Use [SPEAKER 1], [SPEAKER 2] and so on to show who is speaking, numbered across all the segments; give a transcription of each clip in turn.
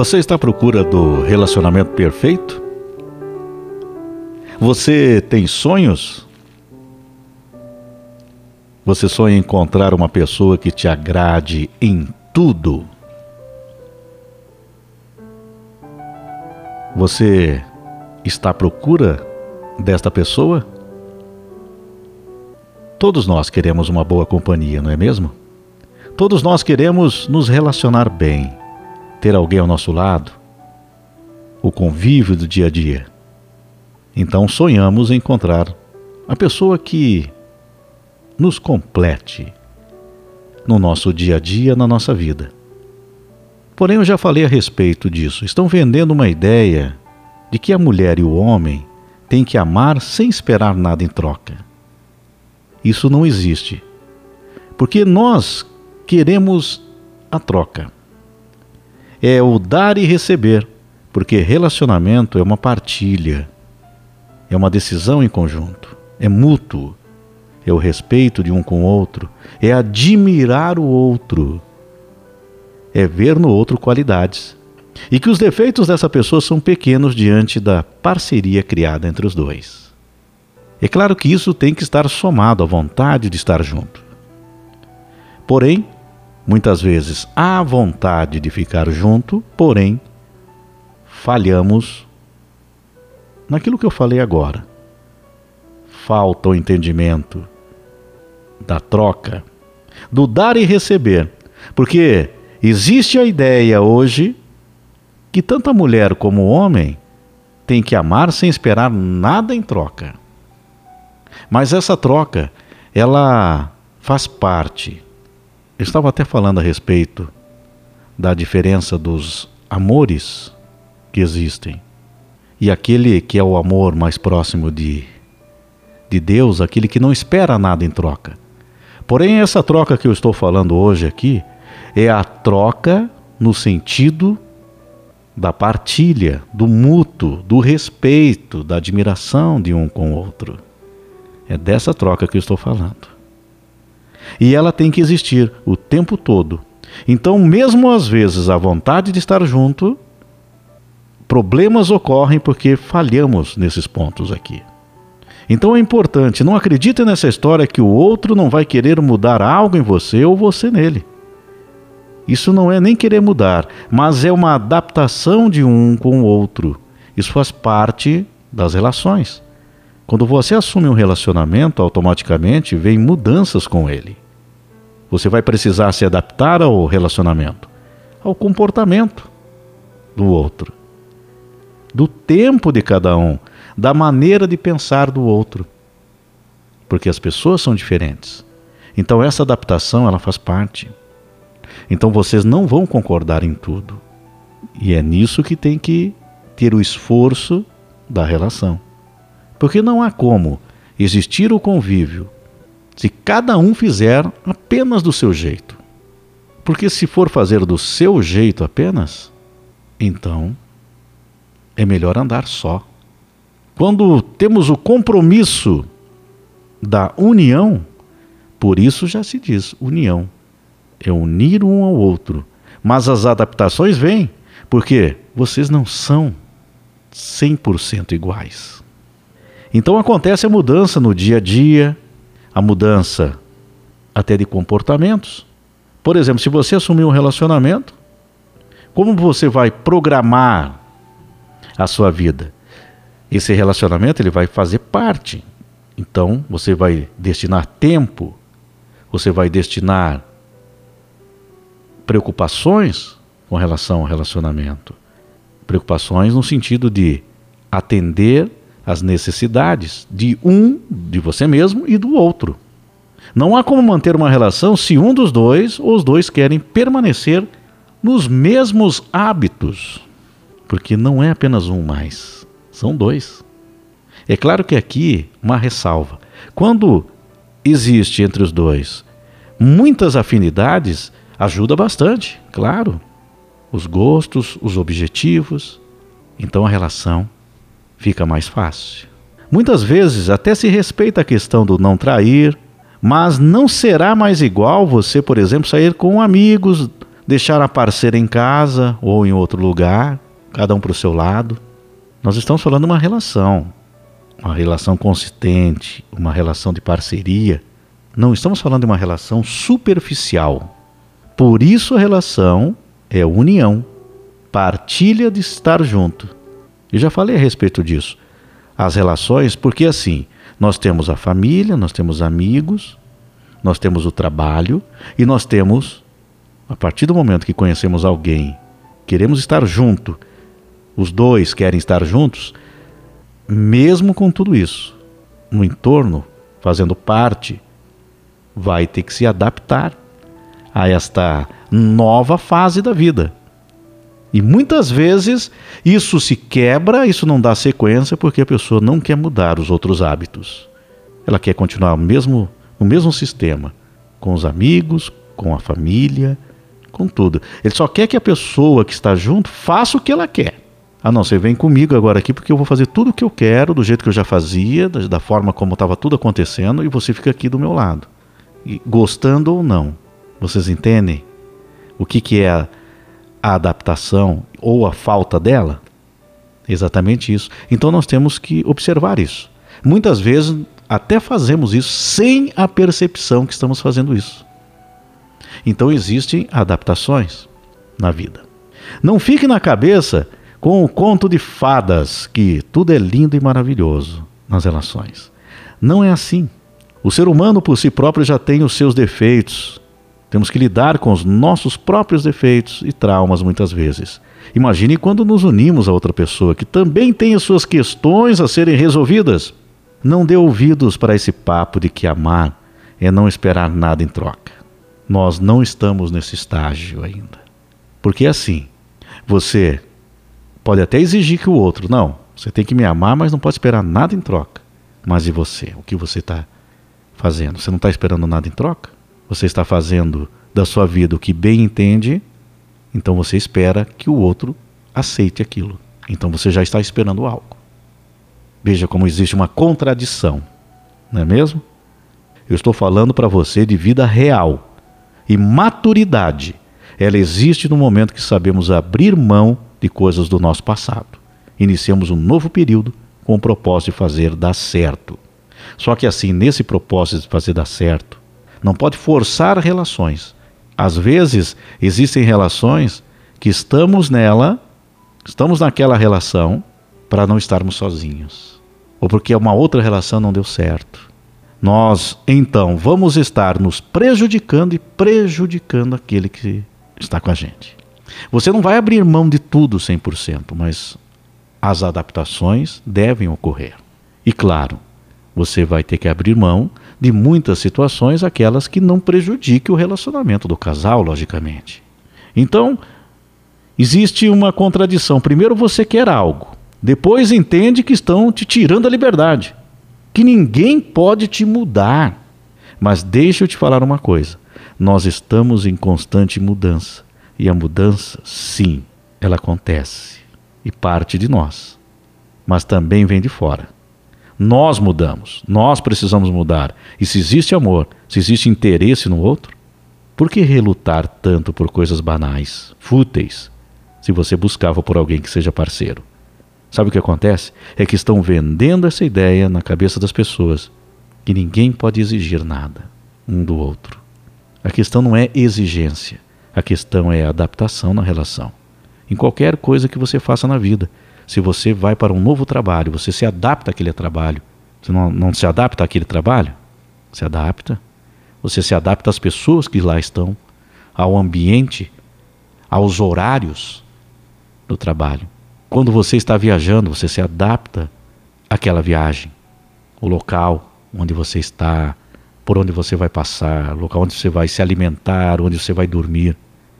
[SPEAKER 1] Você está à procura do relacionamento perfeito? Você tem sonhos? Você sonha encontrar uma pessoa que te agrade em tudo? Você está à procura desta pessoa? Todos nós queremos uma boa companhia, não é mesmo? Todos nós queremos nos relacionar bem ter alguém ao nosso lado, o convívio do dia a dia. Então sonhamos encontrar a pessoa que nos complete no nosso dia a dia, na nossa vida. Porém, eu já falei a respeito disso. Estão vendendo uma ideia de que a mulher e o homem têm que amar sem esperar nada em troca. Isso não existe. Porque nós queremos a troca é o dar e receber, porque relacionamento é uma partilha, é uma decisão em conjunto, é mútuo, é o respeito de um com o outro, é admirar o outro, é ver no outro qualidades. E que os defeitos dessa pessoa são pequenos diante da parceria criada entre os dois. É claro que isso tem que estar somado à vontade de estar junto. Porém, Muitas vezes há vontade de ficar junto, porém falhamos naquilo que eu falei agora. Falta o entendimento da troca, do dar e receber. Porque existe a ideia hoje que tanto a mulher como o homem têm que amar sem esperar nada em troca. Mas essa troca, ela faz parte eu estava até falando a respeito da diferença dos amores que existem. E aquele que é o amor mais próximo de, de Deus, aquele que não espera nada em troca. Porém, essa troca que eu estou falando hoje aqui é a troca no sentido da partilha, do mútuo, do respeito, da admiração de um com o outro. É dessa troca que eu estou falando. E ela tem que existir o tempo todo. Então, mesmo às vezes a vontade de estar junto, problemas ocorrem porque falhamos nesses pontos aqui. Então é importante, não acredite nessa história que o outro não vai querer mudar algo em você ou você nele. Isso não é nem querer mudar, mas é uma adaptação de um com o outro. Isso faz parte das relações. Quando você assume um relacionamento, automaticamente vem mudanças com ele. Você vai precisar se adaptar ao relacionamento, ao comportamento do outro, do tempo de cada um, da maneira de pensar do outro. Porque as pessoas são diferentes. Então essa adaptação ela faz parte. Então vocês não vão concordar em tudo. E é nisso que tem que ter o esforço da relação. Porque não há como existir o convívio se cada um fizer apenas do seu jeito. Porque se for fazer do seu jeito apenas, então é melhor andar só. Quando temos o compromisso da união, por isso já se diz união, é unir um ao outro. Mas as adaptações vêm, porque vocês não são 100% iguais. Então acontece a mudança no dia a dia, a mudança até de comportamentos. Por exemplo, se você assumir um relacionamento, como você vai programar a sua vida? Esse relacionamento ele vai fazer parte. Então, você vai destinar tempo, você vai destinar preocupações com relação ao relacionamento. Preocupações no sentido de atender as necessidades de um, de você mesmo e do outro. Não há como manter uma relação se um dos dois ou os dois querem permanecer nos mesmos hábitos. Porque não é apenas um mais, são dois. É claro que aqui uma ressalva. Quando existe entre os dois muitas afinidades, ajuda bastante, claro. Os gostos, os objetivos. Então a relação fica mais fácil. Muitas vezes até se respeita a questão do não trair, mas não será mais igual você, por exemplo, sair com amigos deixar a parceira em casa ou em outro lugar, cada um para o seu lado. Nós estamos falando de uma relação, uma relação consistente, uma relação de parceria. Não estamos falando de uma relação superficial. Por isso a relação é união, partilha de estar junto. Eu já falei a respeito disso. As relações, porque assim, nós temos a família, nós temos amigos, nós temos o trabalho e nós temos, a partir do momento que conhecemos alguém, queremos estar junto, os dois querem estar juntos, mesmo com tudo isso, no entorno, fazendo parte, vai ter que se adaptar a esta nova fase da vida. E muitas vezes isso se quebra, isso não dá sequência porque a pessoa não quer mudar os outros hábitos. Ela quer continuar mesmo, no mesmo sistema, com os amigos, com a família, com tudo. Ele só quer que a pessoa que está junto faça o que ela quer. Ah, não, você vem comigo agora aqui porque eu vou fazer tudo o que eu quero, do jeito que eu já fazia, da forma como estava tudo acontecendo, e você fica aqui do meu lado. E, gostando ou não. Vocês entendem o que, que é a, adaptação ou a falta dela? Exatamente isso. Então nós temos que observar isso. Muitas vezes até fazemos isso sem a percepção que estamos fazendo isso. Então existem adaptações na vida. Não fique na cabeça com o conto de fadas, que tudo é lindo e maravilhoso nas relações. Não é assim. O ser humano por si próprio já tem os seus defeitos. Temos que lidar com os nossos próprios defeitos e traumas muitas vezes. Imagine quando nos unimos a outra pessoa que também tem as suas questões a serem resolvidas. Não dê ouvidos para esse papo de que amar é não esperar nada em troca. Nós não estamos nesse estágio ainda. Porque assim, você Pode até exigir que o outro, não, você tem que me amar, mas não pode esperar nada em troca. Mas e você? O que você está fazendo? Você não está esperando nada em troca? Você está fazendo da sua vida o que bem entende, então você espera que o outro aceite aquilo. Então você já está esperando algo. Veja como existe uma contradição, não é mesmo? Eu estou falando para você de vida real. E maturidade, ela existe no momento que sabemos abrir mão de coisas do nosso passado. Iniciamos um novo período com o propósito de fazer dar certo. Só que assim, nesse propósito de fazer dar certo, não pode forçar relações. Às vezes, existem relações que estamos nela, estamos naquela relação para não estarmos sozinhos. Ou porque uma outra relação não deu certo. Nós, então, vamos estar nos prejudicando e prejudicando aquele que está com a gente. Você não vai abrir mão de tudo 100%, mas as adaptações devem ocorrer. E claro, você vai ter que abrir mão de muitas situações, aquelas que não prejudiquem o relacionamento do casal, logicamente. Então, existe uma contradição. Primeiro você quer algo, depois entende que estão te tirando a liberdade, que ninguém pode te mudar. Mas deixa eu te falar uma coisa: nós estamos em constante mudança. E a mudança, sim, ela acontece e parte de nós, mas também vem de fora. Nós mudamos, nós precisamos mudar. E se existe amor, se existe interesse no outro, por que relutar tanto por coisas banais, fúteis, se você buscava por alguém que seja parceiro? Sabe o que acontece? É que estão vendendo essa ideia na cabeça das pessoas que ninguém pode exigir nada um do outro. A questão não é exigência, a questão é adaptação na relação. Em qualquer coisa que você faça na vida. Se você vai para um novo trabalho, você se adapta àquele trabalho. Você não, não se adapta àquele trabalho? Se adapta. Você se adapta às pessoas que lá estão, ao ambiente, aos horários do trabalho. Quando você está viajando, você se adapta àquela viagem, o local onde você está, por onde você vai passar, local onde você vai se alimentar, onde você vai dormir.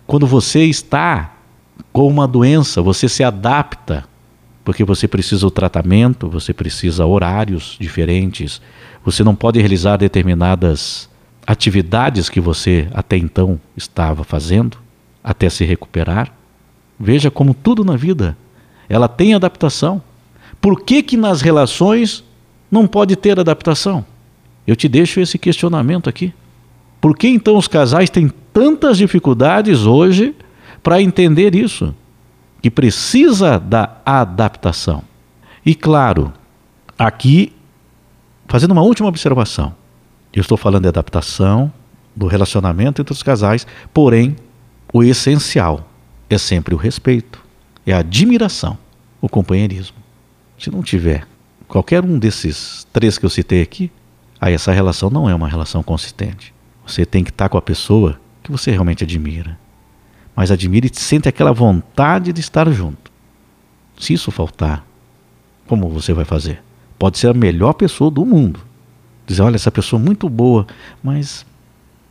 [SPEAKER 1] Quando você está com uma doença, você se adapta, porque você precisa o tratamento, você precisa horários diferentes, você não pode realizar determinadas atividades que você até então estava fazendo, até se recuperar. Veja como tudo na vida, ela tem adaptação. Por que que nas relações não pode ter adaptação? Eu te deixo esse questionamento aqui. Por que então os casais têm tantas dificuldades hoje para entender isso? Que precisa da adaptação. E claro, aqui, fazendo uma última observação, eu estou falando de adaptação, do relacionamento entre os casais, porém, o essencial é sempre o respeito, é a admiração, o companheirismo. Se não tiver qualquer um desses três que eu citei aqui, aí essa relação não é uma relação consistente. Você tem que estar com a pessoa que você realmente admira. Mas admira e sente aquela vontade de estar junto. Se isso faltar, como você vai fazer? Pode ser a melhor pessoa do mundo. Dizer, olha, essa pessoa é muito boa, mas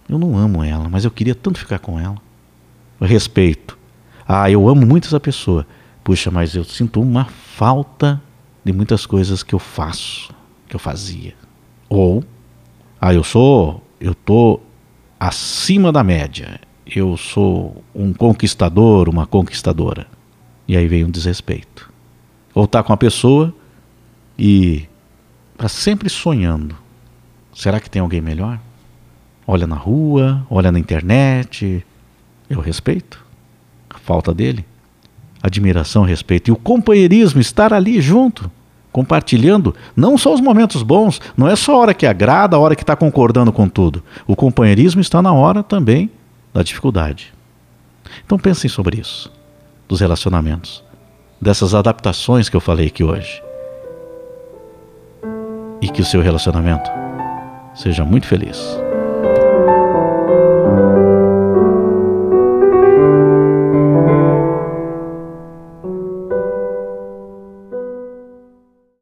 [SPEAKER 1] eu não amo ela, mas eu queria tanto ficar com ela. Respeito. Ah, eu amo muito essa pessoa. Puxa, mas eu sinto uma falta de muitas coisas que eu faço, que eu fazia. Ou, ah, eu sou, eu tô acima da média. Eu sou um conquistador, uma conquistadora. E aí vem um desrespeito. Ou tá com a pessoa e está sempre sonhando. Será que tem alguém melhor? Olha na rua, olha na internet. Eu respeito a falta dele. Admiração, respeito. E o companheirismo, estar ali junto compartilhando não só os momentos bons, não é só a hora que agrada, a hora que está concordando com tudo. O companheirismo está na hora também da dificuldade. Então pensem sobre isso, dos relacionamentos, dessas adaptações que eu falei aqui hoje. E que o seu relacionamento seja muito feliz.